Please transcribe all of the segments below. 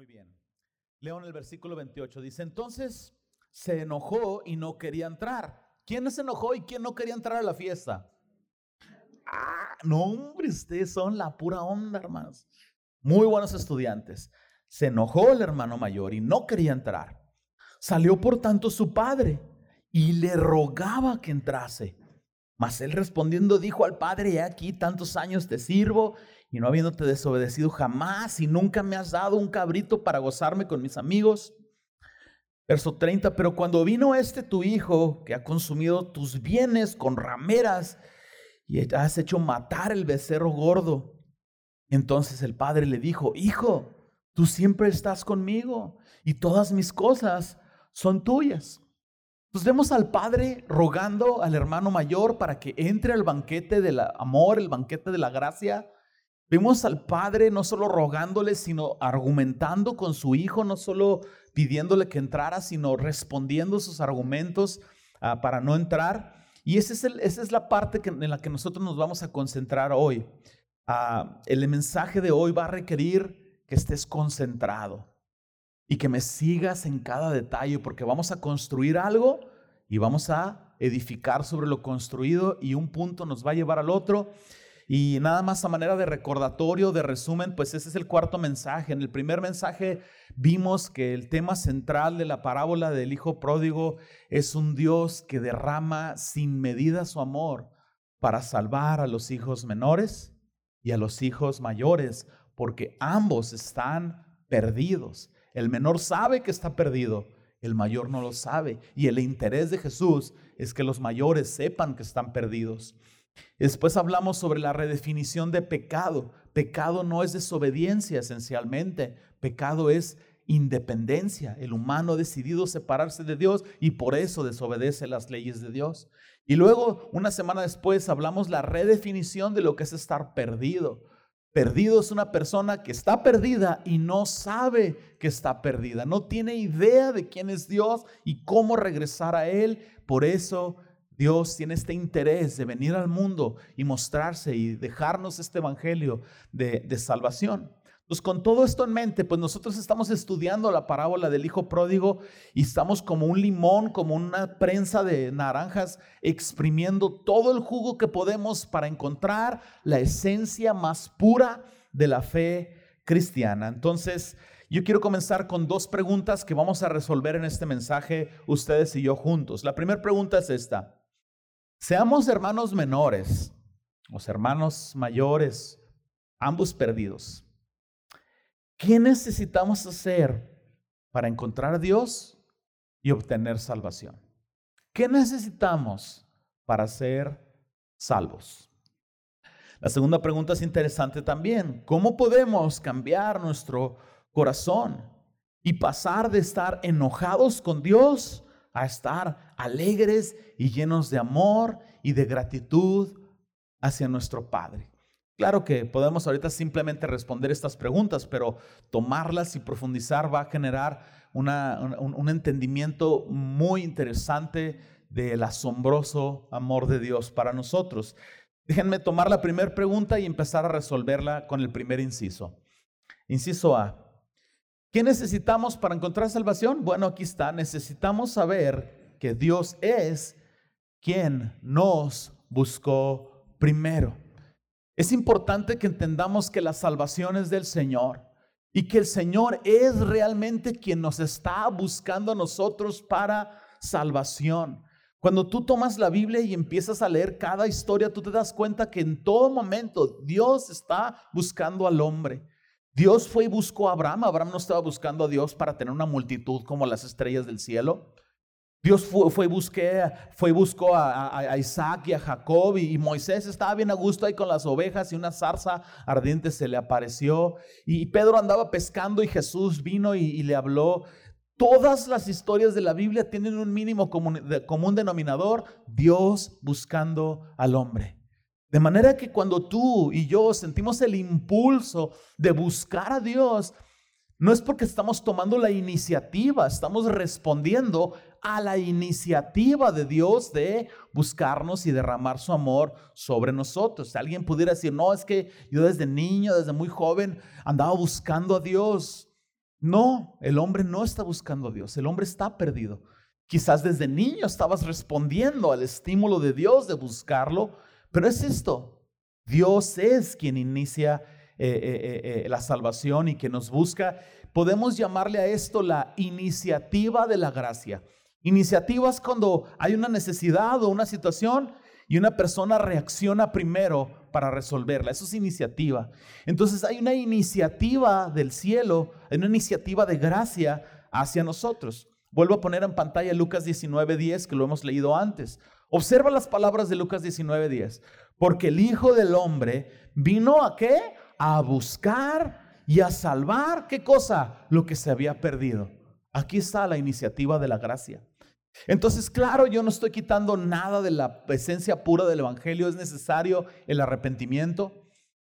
Muy bien. Leo en el versículo 28. Dice, entonces se enojó y no quería entrar. ¿Quién se enojó y quién no quería entrar a la fiesta? Ah, no, hombre, ustedes son la pura onda, hermanos. Muy buenos estudiantes. Se enojó el hermano mayor y no quería entrar. Salió por tanto su padre y le rogaba que entrase. Mas él respondiendo dijo al padre, he aquí tantos años te sirvo y no habiéndote desobedecido jamás y nunca me has dado un cabrito para gozarme con mis amigos. Verso 30, pero cuando vino este tu hijo que ha consumido tus bienes con rameras y has hecho matar el becerro gordo, entonces el padre le dijo, hijo, tú siempre estás conmigo y todas mis cosas son tuyas. Pues vemos al padre rogando al hermano mayor para que entre al banquete del amor, el banquete de la gracia. Vemos al padre no solo rogándole, sino argumentando con su hijo, no solo pidiéndole que entrara, sino respondiendo sus argumentos ah, para no entrar. Y ese es esa es la parte en la que nosotros nos vamos a concentrar hoy. Ah, el mensaje de hoy va a requerir que estés concentrado y que me sigas en cada detalle, porque vamos a construir algo y vamos a edificar sobre lo construido y un punto nos va a llevar al otro. Y nada más a manera de recordatorio, de resumen, pues ese es el cuarto mensaje. En el primer mensaje vimos que el tema central de la parábola del Hijo Pródigo es un Dios que derrama sin medida su amor para salvar a los hijos menores y a los hijos mayores, porque ambos están perdidos. El menor sabe que está perdido, el mayor no lo sabe. Y el interés de Jesús es que los mayores sepan que están perdidos. Después hablamos sobre la redefinición de pecado. Pecado no es desobediencia esencialmente, pecado es independencia. El humano ha decidido separarse de Dios y por eso desobedece las leyes de Dios. Y luego, una semana después, hablamos la redefinición de lo que es estar perdido. Perdido es una persona que está perdida y no sabe que está perdida, no tiene idea de quién es Dios y cómo regresar a Él. Por eso Dios tiene este interés de venir al mundo y mostrarse y dejarnos este evangelio de, de salvación. Pues con todo esto en mente, pues nosotros estamos estudiando la parábola del hijo pródigo y estamos como un limón, como una prensa de naranjas, exprimiendo todo el jugo que podemos para encontrar la esencia más pura de la fe cristiana. Entonces, yo quiero comenzar con dos preguntas que vamos a resolver en este mensaje ustedes y yo juntos. La primera pregunta es esta. Seamos hermanos menores, los hermanos mayores, ambos perdidos. ¿Qué necesitamos hacer para encontrar a Dios y obtener salvación? ¿Qué necesitamos para ser salvos? La segunda pregunta es interesante también. ¿Cómo podemos cambiar nuestro corazón y pasar de estar enojados con Dios a estar alegres y llenos de amor y de gratitud hacia nuestro Padre? Claro que podemos ahorita simplemente responder estas preguntas, pero tomarlas y profundizar va a generar un, entendimiento muy interesante del asombroso amor de Dios para nosotros. Déjenme tomar la primera pregunta y empezar a resolverla con el primer inciso. Inciso A. ¿Qué necesitamos para encontrar salvación? Bueno, aquí está. Necesitamos saber que Dios es quien nos buscó primero. Es importante que entendamos que la salvación es del Señor y que el Señor es realmente quien nos está buscando a nosotros para salvación. Cuando tú tomas la Biblia y empiezas a leer cada historia, tú te das cuenta que en todo momento Dios está buscando al hombre. Dios fue y buscó a Abraham. Abraham no estaba buscando a Dios para tener una multitud como las estrellas del cielo. Dios fue, fue, fue buscó a, Isaac y a Jacob y, Moisés estaba bien a gusto ahí con las ovejas y una zarza ardiente se le apareció y, Pedro andaba pescando y Jesús vino y, le habló. Todas las historias de la Biblia tienen un mínimo común denominador, Dios buscando al hombre. De manera que cuando tú y yo sentimos el impulso de buscar a Dios, no es porque estamos tomando la iniciativa, estamos respondiendo a la iniciativa de Dios de buscarnos y derramar su amor sobre nosotros. Si alguien pudiera decir, no, es que yo desde niño, desde muy joven, andaba buscando a Dios. No, el hombre no está buscando a Dios, el hombre está perdido. Quizás desde niño estabas respondiendo al estímulo de Dios de buscarlo, pero es esto, Dios es quien inicia eh, eh, eh, la salvación y que nos busca. Podemos llamarle a esto la iniciativa de la gracia. Iniciativa es cuando hay una necesidad o una situación y una persona reacciona primero para resolverla. Eso es iniciativa. Entonces hay una iniciativa del cielo, hay una iniciativa de gracia hacia nosotros. Vuelvo a poner en pantalla Lucas 19:10, que lo hemos leído antes. Observa las palabras de Lucas 19:10. Porque el Hijo del Hombre vino a qué? A buscar y a salvar, ¿qué cosa? Lo que se había perdido. Aquí está la iniciativa de la gracia. Entonces, claro, yo no estoy quitando nada de la esencia pura del Evangelio. Es necesario el arrepentimiento.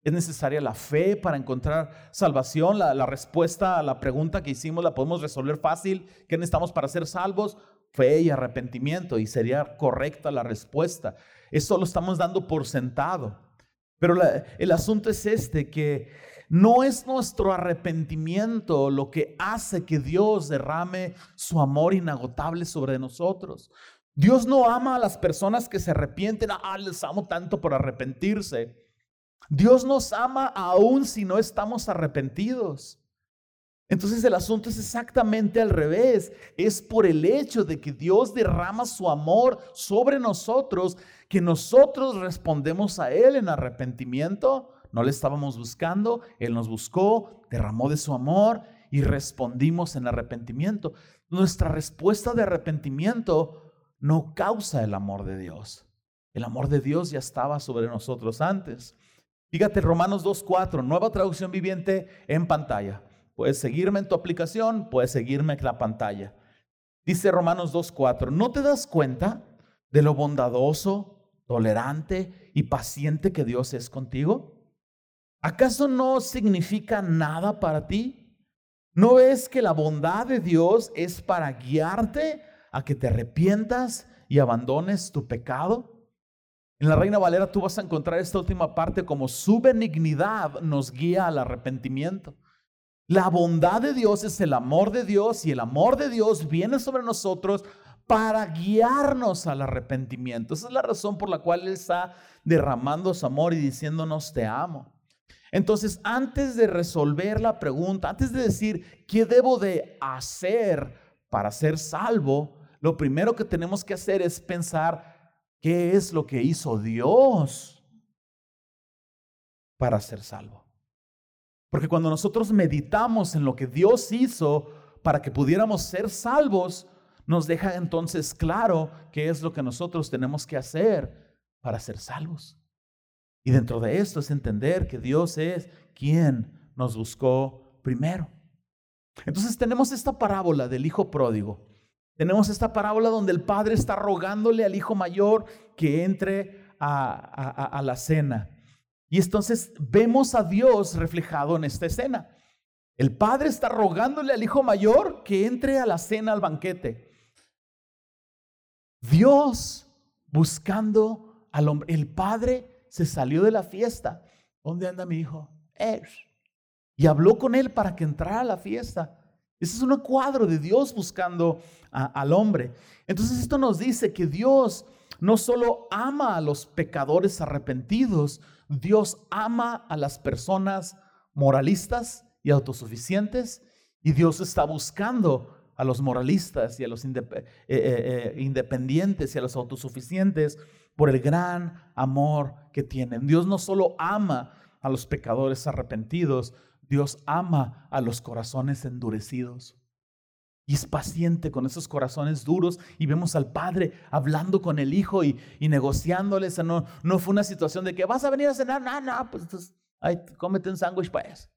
Es necesaria la fe para encontrar salvación. La, respuesta a la pregunta que hicimos la podemos resolver fácil. ¿Qué necesitamos para ser salvos? Fe y arrepentimiento. Y sería correcta la respuesta. Eso lo estamos dando por sentado. Pero el asunto es este, que no es nuestro arrepentimiento lo que hace que Dios derrame su amor inagotable sobre nosotros. Dios no ama a las personas que se arrepienten, ah, les amo tanto por arrepentirse. Dios nos ama aún si no estamos arrepentidos. Entonces el asunto es exactamente al revés. Es por el hecho de que Dios derrama su amor sobre nosotros que nosotros respondemos a Él en arrepentimiento no le estábamos buscando, Él nos buscó, derramó de su amor y respondimos en arrepentimiento. Nuestra respuesta de arrepentimiento no causa el amor de Dios. El amor de Dios ya estaba sobre nosotros antes. Fíjate Romanos 2.4, nueva traducción viviente en pantalla. Puedes seguirme en tu aplicación, puedes seguirme en la pantalla. Dice Romanos 2.4, ¿no te das cuenta de lo bondadoso, tolerante y paciente que Dios es contigo? ¿Acaso no significa nada para ti? ¿No ves que la bondad de Dios es para guiarte a que te arrepientas y abandones tu pecado? En la Reina Valera tú vas a encontrar esta última parte como su benignidad nos guía al arrepentimiento. La bondad de Dios es el amor de Dios y el amor de Dios viene sobre nosotros para guiarnos al arrepentimiento. Esa es la razón por la cual Él está derramando su amor y diciéndonos te amo. Entonces, antes de resolver la pregunta, antes de decir qué debo de hacer para ser salvo, lo primero que tenemos que hacer es pensar qué es lo que hizo Dios para ser salvo. Porque cuando nosotros meditamos en lo que Dios hizo para que pudiéramos ser salvos, nos deja entonces claro qué es lo que nosotros tenemos que hacer para ser salvos. Y dentro de esto es entender que Dios es quien nos buscó primero. Entonces tenemos esta parábola del hijo pródigo. Tenemos esta parábola donde el padre está rogándole al hijo mayor que entre a, a la cena. Y entonces vemos a Dios reflejado en esta escena. El padre está rogándole al hijo mayor que entre a la cena, al banquete. Dios buscando al hombre. El padre se salió de la fiesta. ¿Dónde anda mi hijo? Y habló con él para que entrara a la fiesta. Ese es un cuadro de Dios buscando al hombre. Entonces esto nos dice que Dios no solo ama a los pecadores arrepentidos, Dios ama a las personas moralistas y autosuficientes y Dios está buscando a los moralistas y a los eh, eh, eh, independientes y a los autosuficientes por el gran amor que tienen. Dios no solo ama a los pecadores arrepentidos, Dios ama a los corazones endurecidos. Y es paciente con esos corazones duros. Y vemos al padre hablando con el hijo y, y negociándoles. No, no fue una situación de que vas a venir a cenar. No, no, pues ay, cómete un sándwich, pues.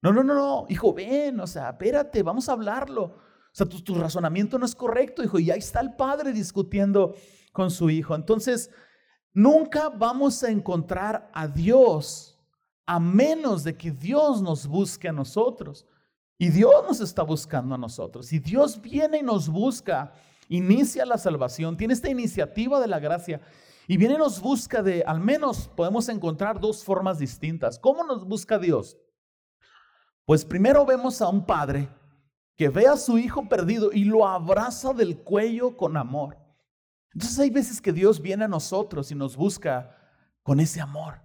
No, no, no, no, hijo, ven, o sea, espérate, vamos a hablarlo. O sea, tu, tu razonamiento no es correcto, hijo. Y ahí está el padre discutiendo con su hijo. Entonces, nunca vamos a encontrar a Dios a menos de que Dios nos busque a nosotros. Y Dios nos está buscando a nosotros. Y Dios viene y nos busca, inicia la salvación, tiene esta iniciativa de la gracia. Y viene y nos busca de, al menos podemos encontrar dos formas distintas. ¿Cómo nos busca Dios? Pues primero vemos a un padre que ve a su hijo perdido y lo abraza del cuello con amor. Entonces hay veces que Dios viene a nosotros y nos busca con ese amor,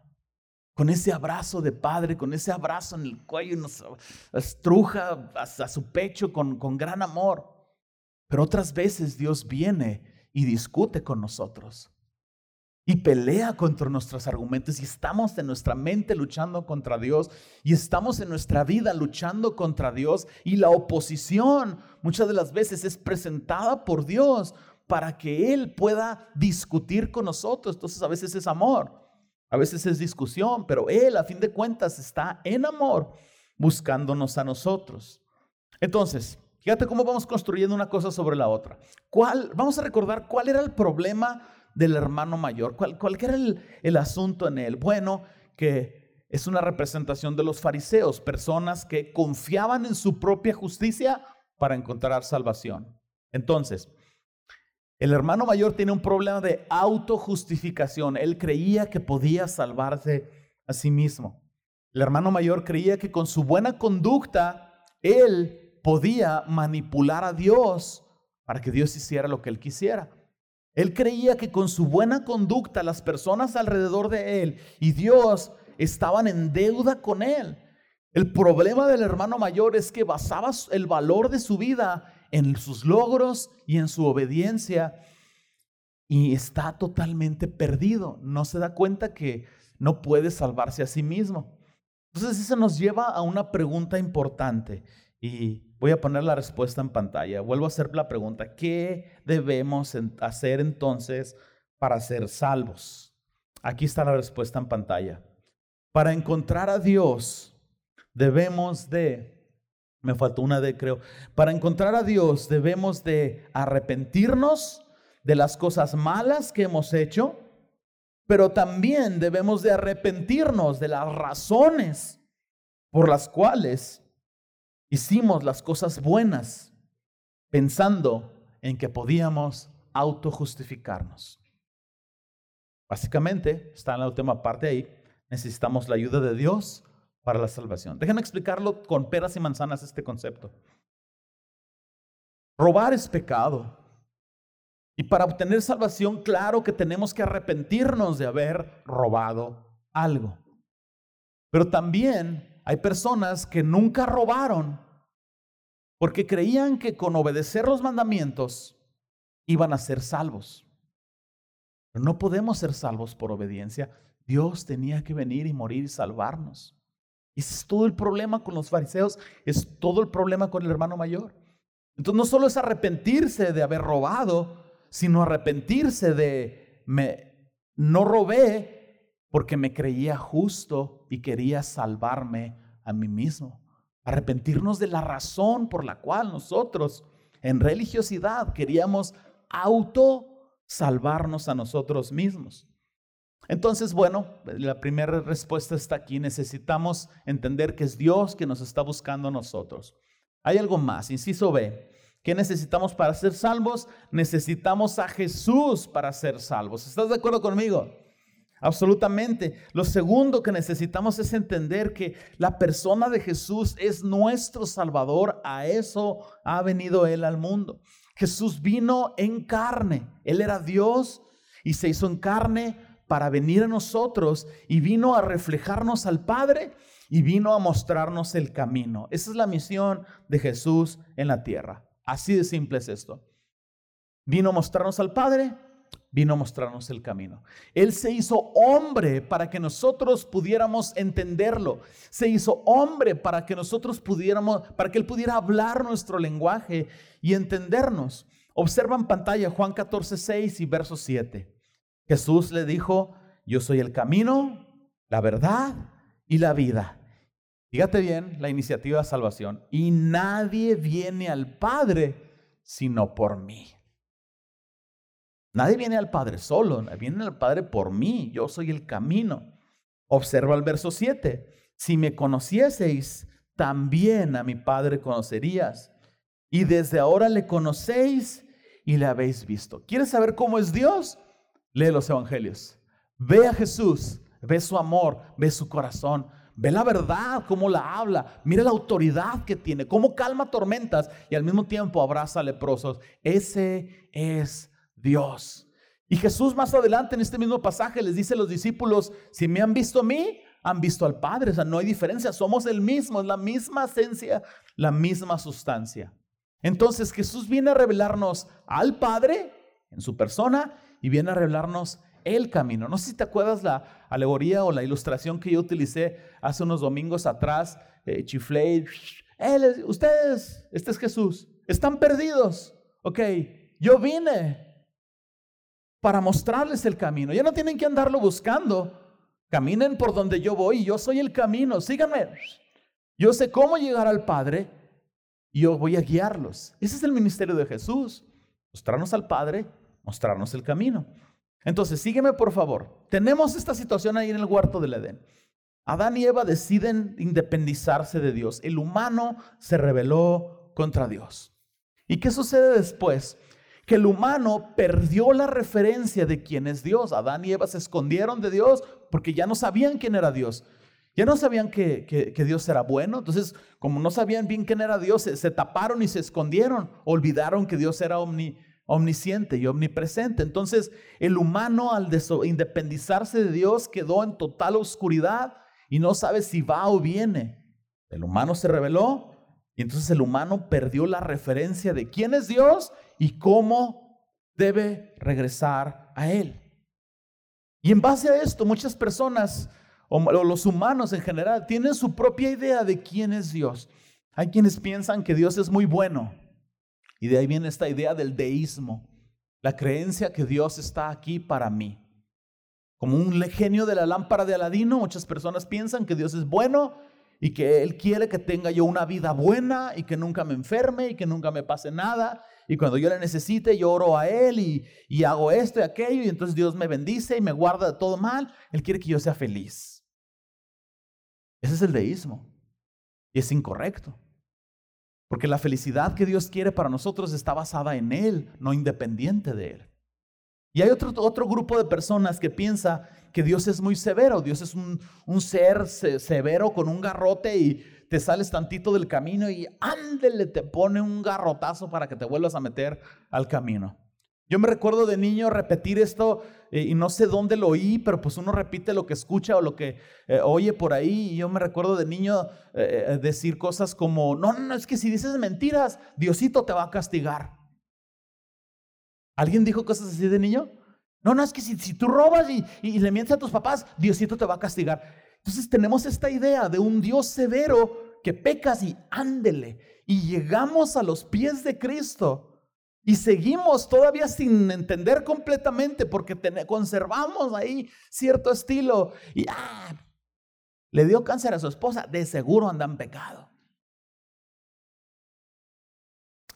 con ese abrazo de padre, con ese abrazo en el cuello nos estruja a, su pecho con, con gran amor. Pero otras veces Dios viene y discute con nosotros y pelea contra nuestros argumentos y estamos en nuestra mente luchando contra Dios y estamos en nuestra vida luchando contra Dios y la oposición muchas de las veces es presentada por Dios para que Él pueda discutir con nosotros. Entonces a veces es amor, a veces es discusión, pero Él a fin de cuentas está en amor buscándonos a nosotros. Entonces, fíjate cómo vamos construyendo una cosa sobre la otra. ¿Cuál, vamos a recordar cuál era el problema del hermano mayor. ¿Cuál, era el, el asunto en él? Bueno, que es una representación de los fariseos, personas que confiaban en su propia justicia para encontrar salvación. Entonces, el hermano mayor tiene un problema de autojustificación. Él creía que podía salvarse a sí mismo. El hermano mayor creía que con su buena conducta él podía manipular a Dios para que Dios hiciera lo que él quisiera. Él creía que con su buena conducta las personas alrededor de él y Dios estaban en deuda con él. El problema del hermano mayor es que basaba el valor de su vida en sus logros y en su obediencia y está totalmente perdido. No se da cuenta que no puede salvarse a sí mismo. Entonces eso nos lleva a una pregunta importante y voy a poner la respuesta en pantalla. Vuelvo a hacer la pregunta, ¿qué debemos hacer entonces para ser salvos? Aquí está la respuesta en pantalla. Para encontrar a Dios debemos de, me faltó una de creo, para encontrar a Dios debemos de arrepentirnos de las cosas malas que hemos hecho, pero también debemos de arrepentirnos de las razones por las cuales hicimos las cosas buenas pensando en que podíamos autojustificarnos. Básicamente, está en la última parte ahí, necesitamos la ayuda de Dios para la salvación. Déjenme explicarlo con peras y manzanas este concepto. Robar es pecado. Y para obtener salvación, claro que tenemos que arrepentirnos de haber robado algo. Pero también hay personas que nunca robaron porque creían que con obedecer los mandamientos iban a ser salvos. Pero no podemos ser salvos por obediencia. Dios tenía que venir y morir y salvarnos. Es todo el problema con los fariseos, es todo el problema con el hermano mayor. Entonces no solo es arrepentirse de haber robado, sino arrepentirse de me no robé porque me creía justo y quería salvarme a mí mismo. Arrepentirnos de la razón por la cual nosotros en religiosidad queríamos auto salvarnos a nosotros mismos. Entonces, bueno, la primera respuesta está aquí. Necesitamos entender que es Dios que nos está buscando a nosotros. Hay algo más, inciso B. ¿Qué necesitamos para ser salvos? Necesitamos a Jesús para ser salvos. ¿Estás de acuerdo conmigo? Absolutamente. Lo segundo que necesitamos es entender que la persona de Jesús es nuestro Salvador. A eso ha venido Él al mundo. Jesús vino en carne. Él era Dios y se hizo en carne para venir a nosotros y vino a reflejarnos al Padre y vino a mostrarnos el camino. Esa es la misión de Jesús en la tierra. Así de simple es esto. Vino a mostrarnos al Padre vino a mostrarnos el camino. Él se hizo hombre para que nosotros pudiéramos entenderlo. Se hizo hombre para que nosotros pudiéramos, para que Él pudiera hablar nuestro lenguaje y entendernos. Observa en pantalla Juan 14, 6 y verso 7. Jesús le dijo, yo soy el camino, la verdad y la vida. Fíjate bien la iniciativa de salvación. Y nadie viene al Padre sino por mí. Nadie viene al Padre solo, viene al Padre por mí, yo soy el camino. Observa el verso 7, si me conocieseis, también a mi Padre conocerías. Y desde ahora le conocéis y le habéis visto. ¿Quieres saber cómo es Dios? Lee los evangelios. Ve a Jesús, ve su amor, ve su corazón, Ve la verdad, cómo la habla. Mira la autoridad que tiene, cómo calma tormentas y al mismo tiempo abraza leprosos. Ese es Dios. Y Jesús más adelante en este mismo pasaje les dice a los discípulos, si me han visto a mí, han visto al Padre. O sea, no hay diferencia, somos el mismo, es la misma esencia, la misma sustancia. Entonces Jesús viene a revelarnos al Padre en su persona y viene a revelarnos el camino. No sé si te acuerdas la alegoría o la ilustración que yo utilicé hace unos domingos atrás, eh, chiflé, ustedes, este es Jesús, están perdidos. Ok, yo vine para mostrarles el camino. Ya no tienen que andarlo buscando. Caminen por donde yo voy yo soy el camino. Síganme. Yo sé cómo llegar al Padre y yo voy a guiarlos. Ese es el ministerio de Jesús. Mostrarnos al Padre, mostrarnos el camino. Entonces, sígueme por favor. Tenemos esta situación ahí en el huerto del Edén. Adán y Eva deciden independizarse de Dios. El humano se rebeló contra Dios. ¿Y qué sucede después? Que el humano perdió la referencia de quién es Dios. Adán y Eva se escondieron de Dios porque ya no sabían quién era Dios. Ya no sabían que, Dios era bueno. Entonces, como no sabían bien quién era Dios, se, taparon y se escondieron. Olvidaron que Dios era omnisciente y omnipresente. Entonces, el humano al independizarse de Dios quedó en total oscuridad y no sabe si va o viene. El humano se rebeló y entonces el humano perdió la referencia de quién es Dios y cómo debe regresar a Él. Y en base a esto, muchas personas o los humanos en general tienen su propia idea de quién es Dios. Hay quienes piensan que Dios es muy bueno y de ahí viene esta idea del deísmo, la creencia que Dios está aquí para mí. Como un genio de la lámpara de Aladino, muchas personas piensan que Dios es bueno y que Él quiere que tenga yo una vida buena y que nunca me enferme y que nunca me pase nada. Y cuando yo le necesite, yo oro a Él y, hago esto y aquello y entonces Dios me bendice y me guarda de todo mal. Él quiere que yo sea feliz. Ese es el deísmo. Y es incorrecto. Porque la felicidad que Dios quiere para nosotros está basada en Él, no independiente de Él. Y hay otro, otro grupo de personas que piensa que Dios es muy severo. Dios es un, un ser severo con un garrote y te sales tantito del camino y ándele, te pone un garrotazo para que te vuelvas a meter al camino. Yo me recuerdo de niño repetir esto y no sé dónde lo oí, pero pues uno repite lo que escucha o lo que eh, oye por ahí. Y yo me recuerdo de niño eh, decir cosas como, no, no, es que si dices mentiras, Diosito te va a castigar. ¿Alguien dijo cosas así de niño? No, no, es que si, si tú robas y, y le mientes a tus papás, Diosito te va a castigar. Entonces tenemos esta idea de un Dios severo que pecas y ándele. Y llegamos a los pies de Cristo y seguimos todavía sin entender completamente porque conservamos ahí cierto estilo. Y ah, le dio cáncer a su esposa, de seguro anda en pecado.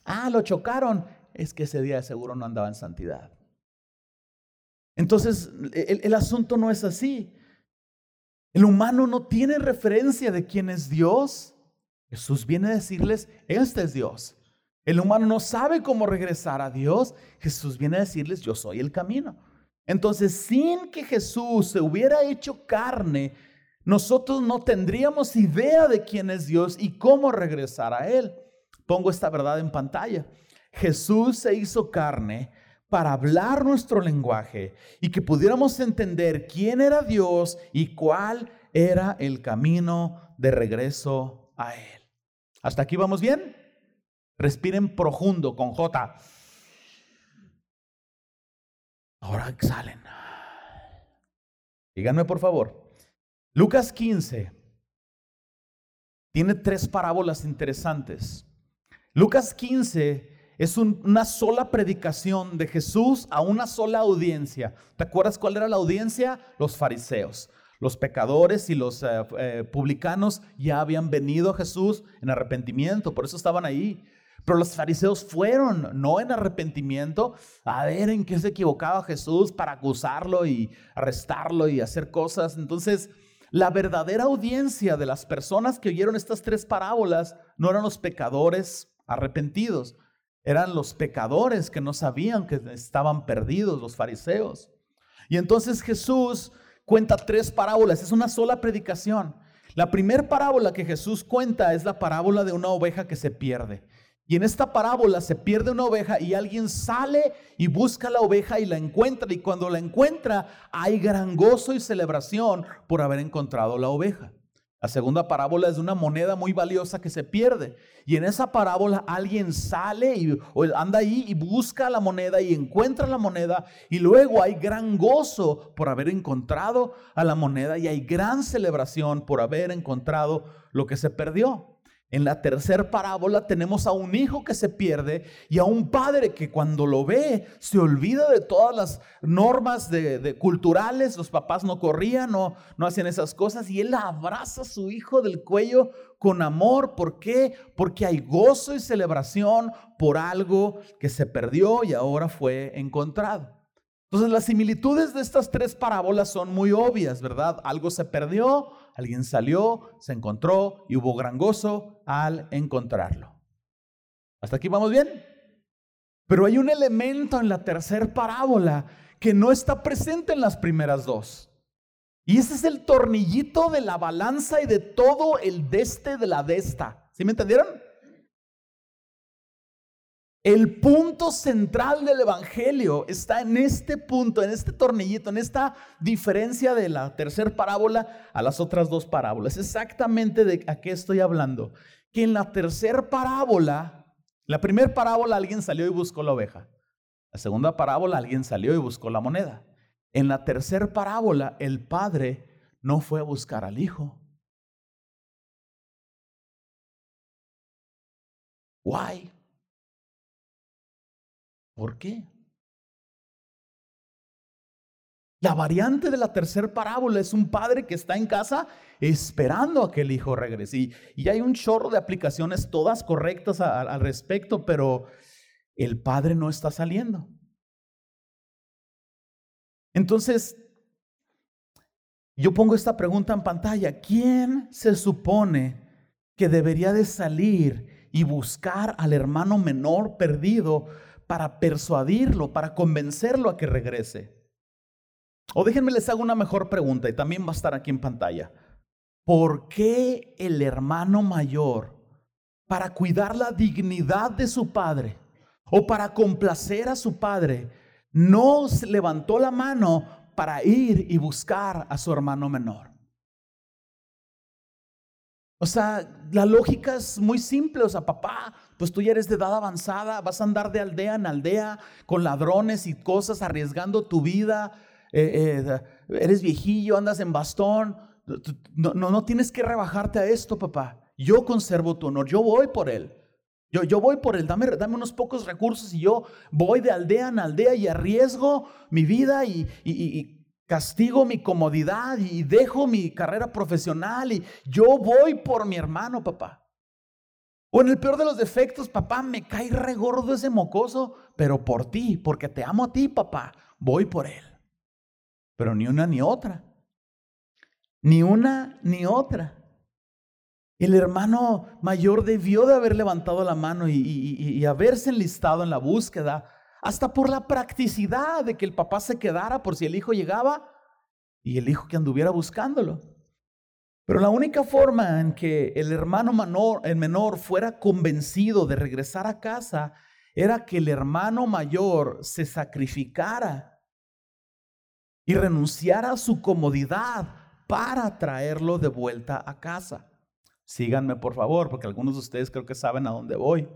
Ah, lo chocaron, es que ese día de seguro no andaba en santidad. Entonces, el, el asunto no es así. El humano no tiene referencia de quién es Dios. Jesús viene a decirles, este es Dios. El humano no sabe cómo regresar a Dios. Jesús viene a decirles, yo soy el camino. Entonces, sin que Jesús se hubiera hecho carne, nosotros no tendríamos idea de quién es Dios y cómo regresar a Él. Pongo esta verdad en pantalla. Jesús se hizo carne para hablar nuestro lenguaje y que pudiéramos entender quién era Dios y cuál era el camino de regreso a Él. ¿Hasta aquí vamos bien? Respiren profundo con J. Ahora exhalen. Díganme por favor. Lucas 15 tiene tres parábolas interesantes. Lucas 15 es una sola predicación de Jesús a una sola audiencia. ¿Te acuerdas cuál era la audiencia? Los fariseos. Los pecadores y los eh, eh, publicanos ya habían venido a Jesús en arrepentimiento, por eso estaban ahí. Pero los fariseos fueron, no en arrepentimiento, a ver en qué se equivocaba Jesús para acusarlo y arrestarlo y hacer cosas. Entonces, la verdadera audiencia de las personas que oyeron estas tres parábolas no eran los pecadores arrepentidos, eran los pecadores que no sabían que estaban perdidos, los fariseos. Y entonces Jesús cuenta tres parábolas, es una sola predicación. La primera parábola que Jesús cuenta es la parábola de una oveja que se pierde. Y en esta parábola se pierde una oveja y alguien sale y busca la oveja y la encuentra. Y cuando la encuentra hay gran gozo y celebración por haber encontrado la oveja. La segunda parábola es de una moneda muy valiosa que se pierde. Y en esa parábola alguien sale y anda ahí y busca la moneda y encuentra la moneda. Y luego hay gran gozo por haber encontrado a la moneda y hay gran celebración por haber encontrado lo que se perdió. En la tercera parábola tenemos a un hijo que se pierde y a un padre que cuando lo ve se olvida de todas las normas de, culturales. Los papás no corrían, no, no hacían esas cosas y él abraza a su hijo del cuello con amor. ¿Por qué? Porque hay gozo y celebración por algo que se perdió y ahora fue encontrado. Entonces las similitudes de estas tres parábolas son muy obvias, ¿verdad? Algo se perdió, alguien salió, se encontró y hubo gran gozo al encontrarlo. ¿Hasta aquí vamos bien? Pero hay un elemento en la tercera parábola que no está presente en las primeras dos. Y ese es el tornillito de la balanza y de todo el deste de la desta. ¿Sí me entendieron? El punto central del Evangelio está en este punto, en este tornillito, en esta diferencia de la tercera parábola a las otras dos parábolas. Exactamente de a qué estoy hablando. Que en la tercera parábola, la primera parábola alguien salió y buscó la oveja. La segunda parábola alguien salió y buscó la moneda. En la tercera parábola el padre no fue a buscar al hijo. Why? ¿Por qué? La variante de la tercera parábola es un padre que está en casa esperando a que el hijo regrese. Y, hay un chorro de aplicaciones todas correctas al respecto, pero el padre no está saliendo. Entonces, yo pongo esta pregunta en pantalla. ¿Quién se supone que debería de salir y buscar al hermano menor perdido para persuadirlo, para convencerlo a que regrese. O déjenme les hago una mejor pregunta y también va a estar aquí en pantalla. ¿Por qué el hermano mayor, para cuidar la dignidad de su padre o para complacer a su padre, no levantó la mano para ir y buscar a su hermano menor? O sea, la lógica es muy simple. O sea, papá, pues tú ya eres de edad avanzada, vas a andar de aldea en aldea con ladrones y cosas, arriesgando tu vida. Eh, eh, eres viejillo, andas en bastón. No, no, no tienes que rebajarte a esto, papá. Yo conservo tu honor, yo voy por él. Yo, yo voy por él, dame, dame unos pocos recursos y yo voy de aldea en aldea y arriesgo mi vida y, y castigo mi comodidad y dejo mi carrera profesional y yo voy por mi hermano, papá. O en el peor de los defectos, papá, me cae regordo ese mocoso, pero por ti, porque te amo a ti, papá, voy por él. Pero ni una ni otra. Ni una ni otra. El hermano mayor debió de haber levantado la mano y, haberse enlistado en la búsqueda hasta por la practicidad de que el papá se quedara por si el hijo llegaba y el hijo que anduviera buscándolo. Pero la única forma en que el hermano menor, el menor fuera convencido de regresar a casa era que el hermano mayor se sacrificara y renunciara a su comodidad para traerlo de vuelta a casa. Síganme por favor, porque algunos de ustedes creo que saben a dónde voy.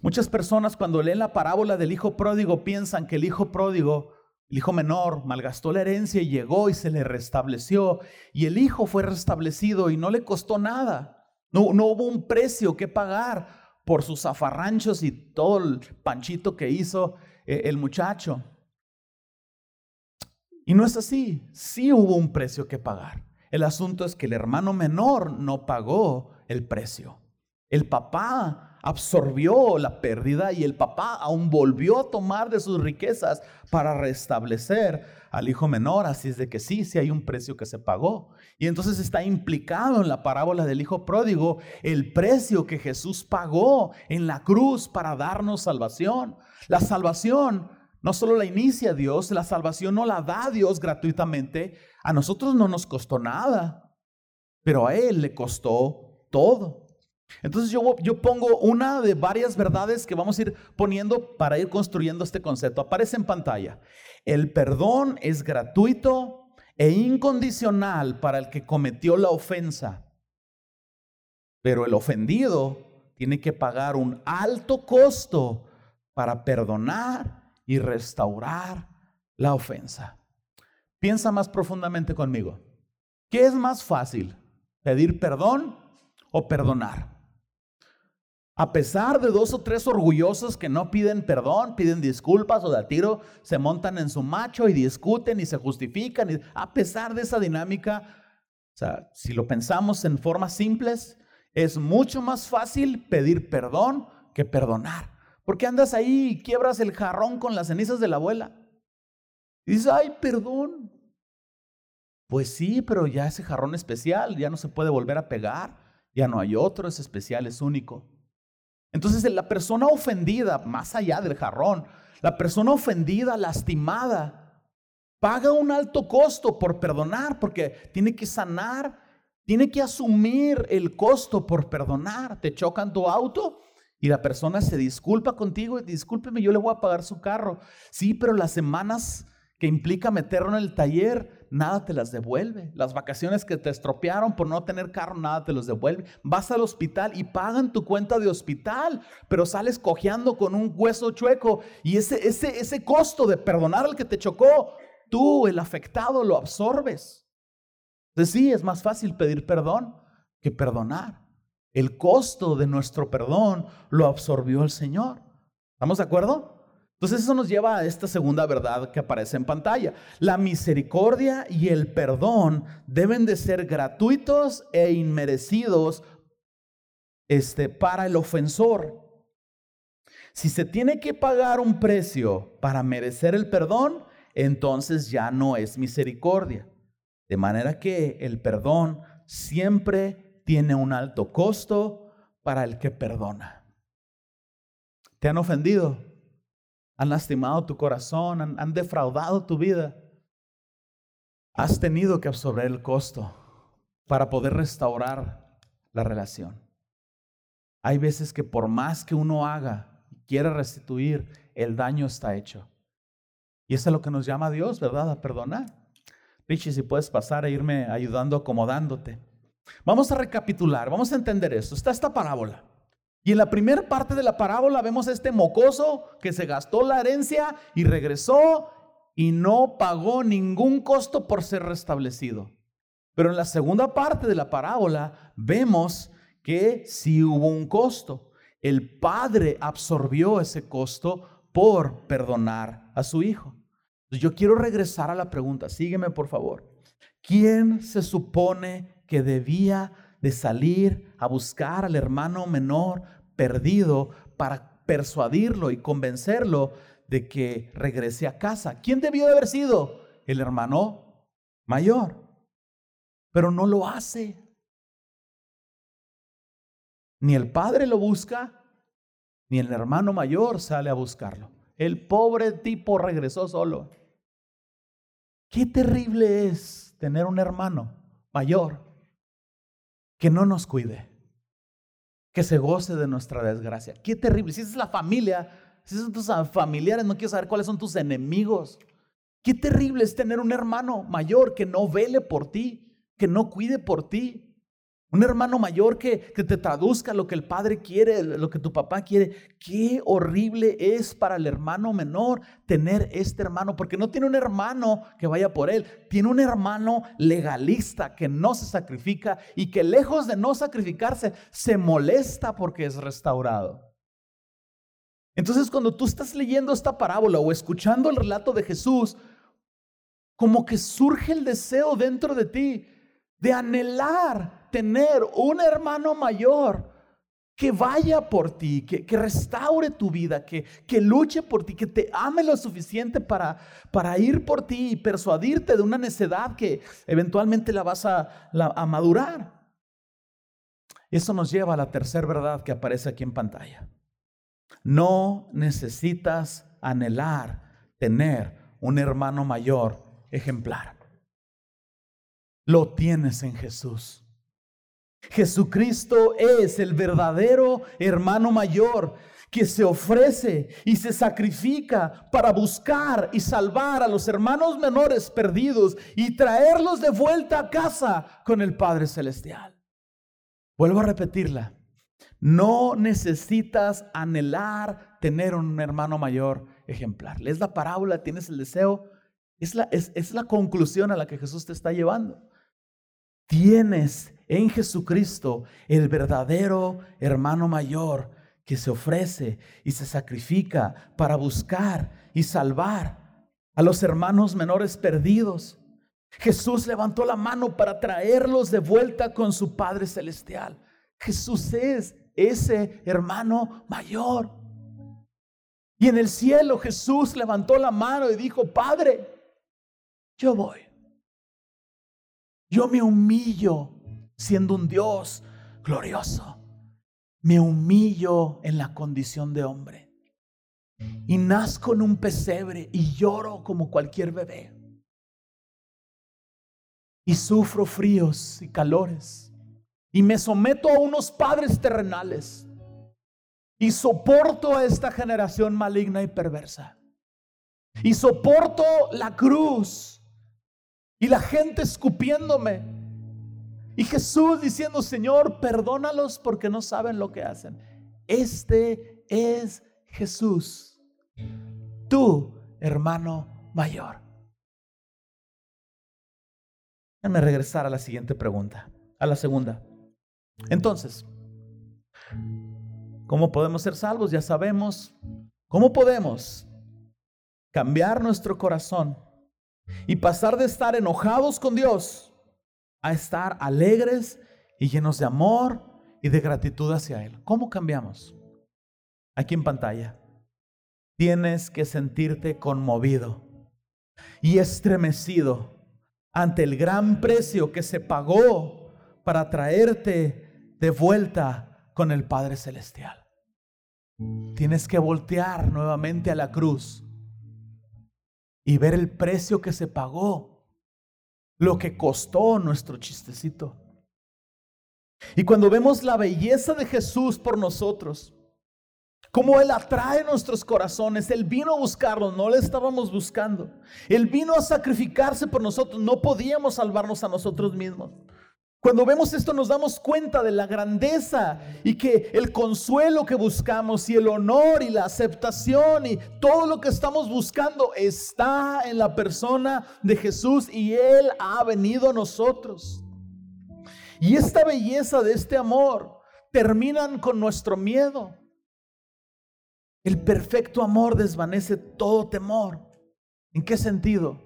Muchas personas cuando leen la parábola del hijo pródigo piensan que el hijo pródigo, el hijo menor, malgastó la herencia y llegó y se le restableció. Y el hijo fue restablecido y no le costó nada. No, no hubo un precio que pagar por sus zafarranchos y todo el panchito que hizo eh, el muchacho. Y no es así. Sí hubo un precio que pagar. El asunto es que el hermano menor no pagó el precio. El papá absorbió la pérdida y el papá aún volvió a tomar de sus riquezas para restablecer al hijo menor. Así es de que sí, sí hay un precio que se pagó. Y entonces está implicado en la parábola del hijo pródigo el precio que Jesús pagó en la cruz para darnos salvación. La salvación no solo la inicia Dios, la salvación no la da Dios gratuitamente. A nosotros no nos costó nada. pero a él le costó todo. Entonces yo, yo pongo una de varias verdades que vamos a ir poniendo para ir construyendo este concepto. Aparece en pantalla. El perdón es gratuito e incondicional para el que cometió la ofensa, pero el ofendido tiene que pagar un alto costo para perdonar y restaurar la ofensa. Piensa más profundamente conmigo. ¿Qué es más fácil? ¿Pedir perdón o perdonar? A pesar de dos o tres orgullosos que no piden perdón, piden disculpas o de a tiro se montan en su macho y discuten y se justifican. a pesar de esa dinámica, o sea, si lo pensamos en formas simples, es mucho más fácil pedir perdón que perdonar. Porque andas ahí y quiebras el jarrón con las cenizas de la abuela. Y dices, ay, perdón. Pues sí, pero ya ese jarrón especial ya no se puede volver a pegar. Ya no hay otro, es especial, es único. Entonces la persona ofendida, más allá del jarrón, la persona ofendida, lastimada, paga un alto costo por perdonar, porque tiene que sanar, tiene que asumir el costo por perdonar. Te chocan tu auto y la persona se disculpa contigo y discúlpeme, yo le voy a pagar su carro. Sí, pero las semanas que implica meterlo en el taller, nada te las devuelve. Las vacaciones que te estropearon por no tener carro, nada te los devuelve. Vas al hospital y pagan tu cuenta de hospital, pero sales cojeando con un hueso chueco y ese, ese, ese costo de perdonar al que te chocó, tú, el afectado, lo absorbes. Entonces sí, es más fácil pedir perdón que perdonar. El costo de nuestro perdón lo absorbió el Señor. ¿Estamos de acuerdo? Entonces eso nos lleva a esta segunda verdad que aparece en pantalla. La misericordia y el perdón deben de ser gratuitos e inmerecidos este, para el ofensor. Si se tiene que pagar un precio para merecer el perdón, entonces ya no es misericordia. De manera que el perdón siempre tiene un alto costo para el que perdona. ¿Te han ofendido? Han lastimado tu corazón, han, defraudado tu vida. Has tenido que absorber el costo para poder restaurar la relación. Hay veces que por más que uno haga y quiera restituir, el daño está hecho. Y eso es lo que nos llama Dios, ¿verdad? A perdonar. Richie, si puedes pasar a irme ayudando, acomodándote. Vamos a recapitular, vamos a entender esto. Está esta parábola. Y en la primera parte de la parábola vemos este mocoso que se gastó la herencia y regresó y no pagó ningún costo por ser restablecido. Pero en la segunda parte de la parábola vemos que sí hubo un costo. El padre absorbió ese costo por perdonar a su hijo. Yo quiero regresar a la pregunta, sígueme por favor. ¿Quién se supone que debía de salir a buscar al hermano menor perdido para persuadirlo y convencerlo de que regrese a casa. ¿Quién debió de haber sido? El hermano mayor. Pero no lo hace. Ni el padre lo busca, ni el hermano mayor sale a buscarlo. El pobre tipo regresó solo. Qué terrible es tener un hermano mayor que no nos cuide, que se goce de nuestra desgracia. Qué terrible. Si es la familia, si son tus familiares, no quiero saber cuáles son tus enemigos. Qué terrible es tener un hermano mayor que no vele por ti, que no cuide por ti. Un hermano mayor que, que, te traduzca lo que el padre quiere, lo que tu papá quiere. Qué horrible es para el hermano menor tener este hermano, porque no tiene un hermano que vaya por él, tiene un hermano legalista que no se sacrifica y que lejos de no sacrificarse, se molesta porque es restaurado. Entonces cuando tú estás leyendo esta parábola o escuchando el relato de Jesús, como que surge el deseo dentro de ti de anhelar tener un hermano mayor que vaya por ti, que, que restaure tu vida, que, que, luche por ti, que te ame lo suficiente para, para ir por ti y persuadirte de una necedad que eventualmente la vas a, a madurar. Eso nos lleva a la tercera verdad que aparece aquí en pantalla. No necesitas anhelar tener un hermano mayor ejemplar lo tienes en Jesús. Jesucristo es el verdadero hermano mayor que se ofrece y se sacrifica para buscar y salvar a los hermanos menores perdidos y traerlos de vuelta a casa con el Padre Celestial. Vuelvo a repetirla. No necesitas anhelar tener un hermano mayor ejemplar. Lees la parábola, tienes el deseo. Es la, es, es la conclusión a la que Jesús te está llevando. Tienes en Jesucristo el verdadero hermano mayor que se ofrece y se sacrifica para buscar y salvar a los hermanos menores perdidos. Jesús levantó la mano para traerlos de vuelta con su Padre Celestial. Jesús es ese hermano mayor. Y en el cielo Jesús levantó la mano y dijo, Padre, yo voy. Yo me humillo siendo un Dios glorioso me humillo en la condición de hombre. Y nazco en un pesebre y lloro como cualquier bebé. Y sufro fríos y calores. Y me someto a unos padres terrenales. Y soporto a esta generación maligna y perversa. Y soporto la cruz. Y la gente escupiéndome y Jesús diciendo, Señor, perdónalos porque no saben lo que hacen. Este es Jesús, tu hermano mayor. Déjame regresar a la siguiente pregunta, a la segunda. Entonces, ¿cómo podemos ser salvos? Ya sabemos. ¿Cómo podemos cambiar nuestro corazón y pasar de estar enojados con Dios a estar alegres y llenos de amor y de gratitud hacia Él. ¿Cómo cambiamos? Aquí en pantalla. Tienes que sentirte conmovido y estremecido ante el gran precio que se pagó para traerte de vuelta con el Padre Celestial. Tienes que voltear nuevamente a la cruz y ver el precio que se pagó lo que costó nuestro chistecito. Y cuando vemos la belleza de Jesús por nosotros, como Él atrae nuestros corazones, Él vino a buscarnos, no le estábamos buscando. Él vino a sacrificarse por nosotros, no podíamos salvarnos a nosotros mismos. Cuando vemos esto nos damos cuenta de la grandeza y que el consuelo que buscamos y el honor y la aceptación y todo lo que estamos buscando está en la persona de Jesús y Él ha venido a nosotros. Y esta belleza de este amor terminan con nuestro miedo. El perfecto amor desvanece todo temor. ¿En qué sentido?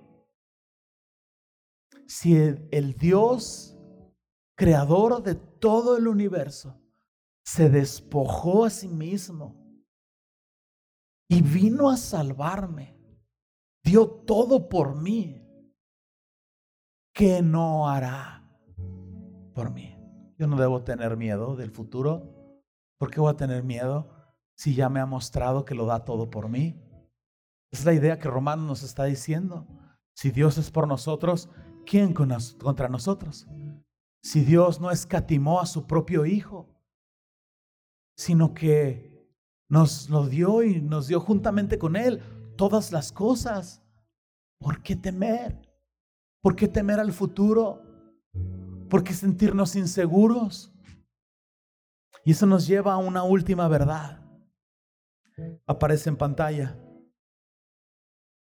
Si el, el Dios creador de todo el universo, se despojó a sí mismo y vino a salvarme. Dio todo por mí. ¿Qué no hará por mí? Yo no debo tener miedo del futuro. ¿Por qué voy a tener miedo si ya me ha mostrado que lo da todo por mí? Es la idea que Romano nos está diciendo. Si Dios es por nosotros, ¿quién contra nosotros? Si Dios no escatimó a su propio Hijo, sino que nos lo dio y nos dio juntamente con Él todas las cosas. ¿Por qué temer? ¿Por qué temer al futuro? ¿Por qué sentirnos inseguros? Y eso nos lleva a una última verdad. Aparece en pantalla.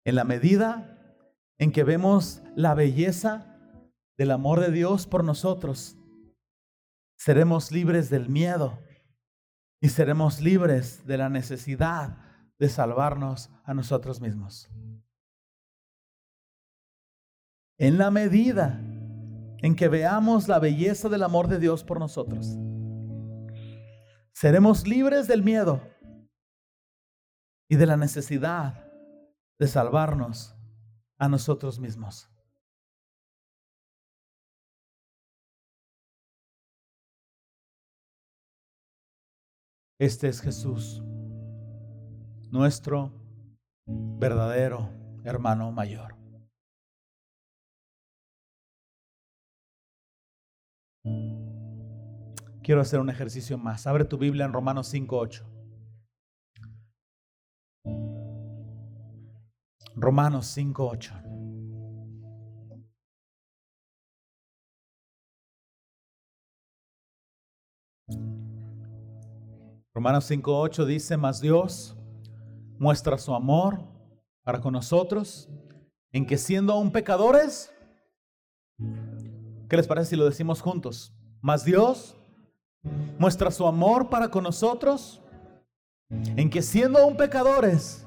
En la medida en que vemos la belleza del amor de Dios por nosotros, seremos libres del miedo y seremos libres de la necesidad de salvarnos a nosotros mismos. En la medida en que veamos la belleza del amor de Dios por nosotros, seremos libres del miedo y de la necesidad de salvarnos a nosotros mismos. Este es Jesús, nuestro verdadero hermano mayor. quiero hacer un ejercicio más. Abre tu Biblia en Romanos 5.8. Romanos 5.8. Romanos 5.8 dice, mas Dios muestra su amor para con nosotros en que siendo aún pecadores, ¿qué les parece si lo decimos juntos? Mas Dios muestra su amor para con nosotros en que siendo aún pecadores,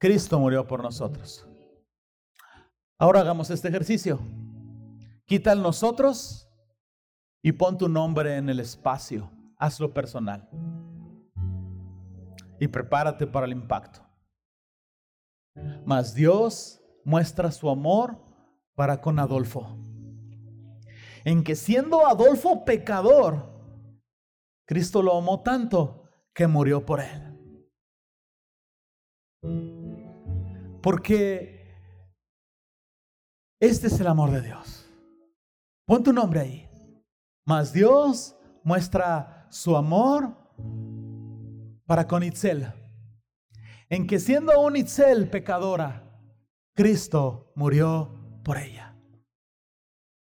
Cristo murió por nosotros. Ahora hagamos este ejercicio. Quita el nosotros y pon tu nombre en el espacio. Hazlo personal. Y prepárate para el impacto. Mas Dios muestra su amor para con Adolfo. En que siendo Adolfo pecador, Cristo lo amó tanto que murió por él. Porque este es el amor de Dios. Pon tu nombre ahí. Mas Dios muestra su amor para con Itzel. En que siendo un Itzel pecadora, Cristo murió por ella.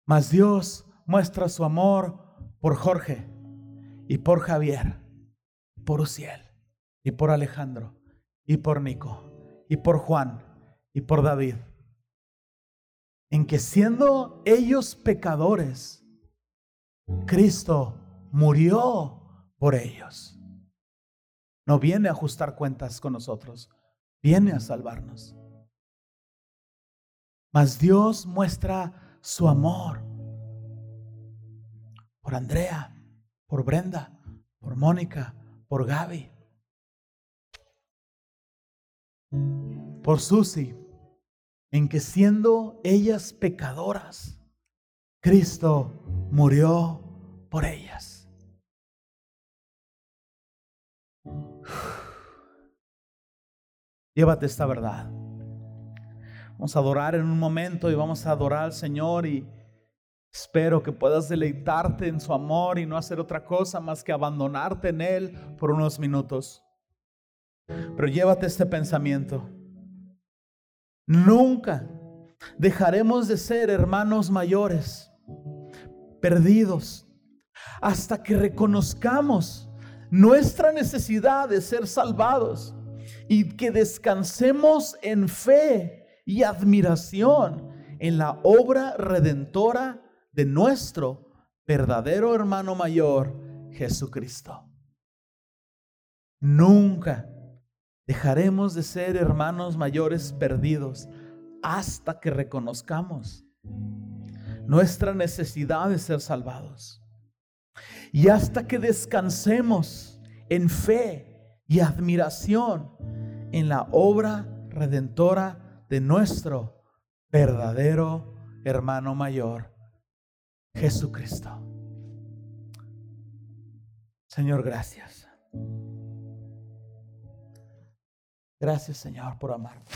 Mas Dios muestra su amor por Jorge y por Javier, por Uciel y por Alejandro y por Nico y por Juan y por David, en que siendo ellos pecadores, Cristo murió por ellos. No viene a ajustar cuentas con nosotros, viene a salvarnos. Mas Dios muestra su amor por Andrea, por Brenda, por Mónica, por Gaby, por Susi, en que siendo ellas pecadoras, Cristo murió por ellas. Llévate esta verdad. Vamos a adorar en un momento y vamos a adorar al Señor y espero que puedas deleitarte en su amor y no hacer otra cosa más que abandonarte en Él por unos minutos. Pero llévate este pensamiento. Nunca dejaremos de ser hermanos mayores, perdidos, hasta que reconozcamos nuestra necesidad de ser salvados y que descansemos en fe y admiración en la obra redentora de nuestro verdadero hermano mayor, Jesucristo. Nunca Dejaremos de ser hermanos mayores perdidos hasta que reconozcamos nuestra necesidad de ser salvados. Y hasta que descansemos en fe y admiración en la obra redentora de nuestro verdadero hermano mayor, Jesucristo. Señor, gracias. Gracias Señor por amarme.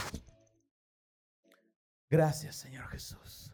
Gracias Señor Jesús.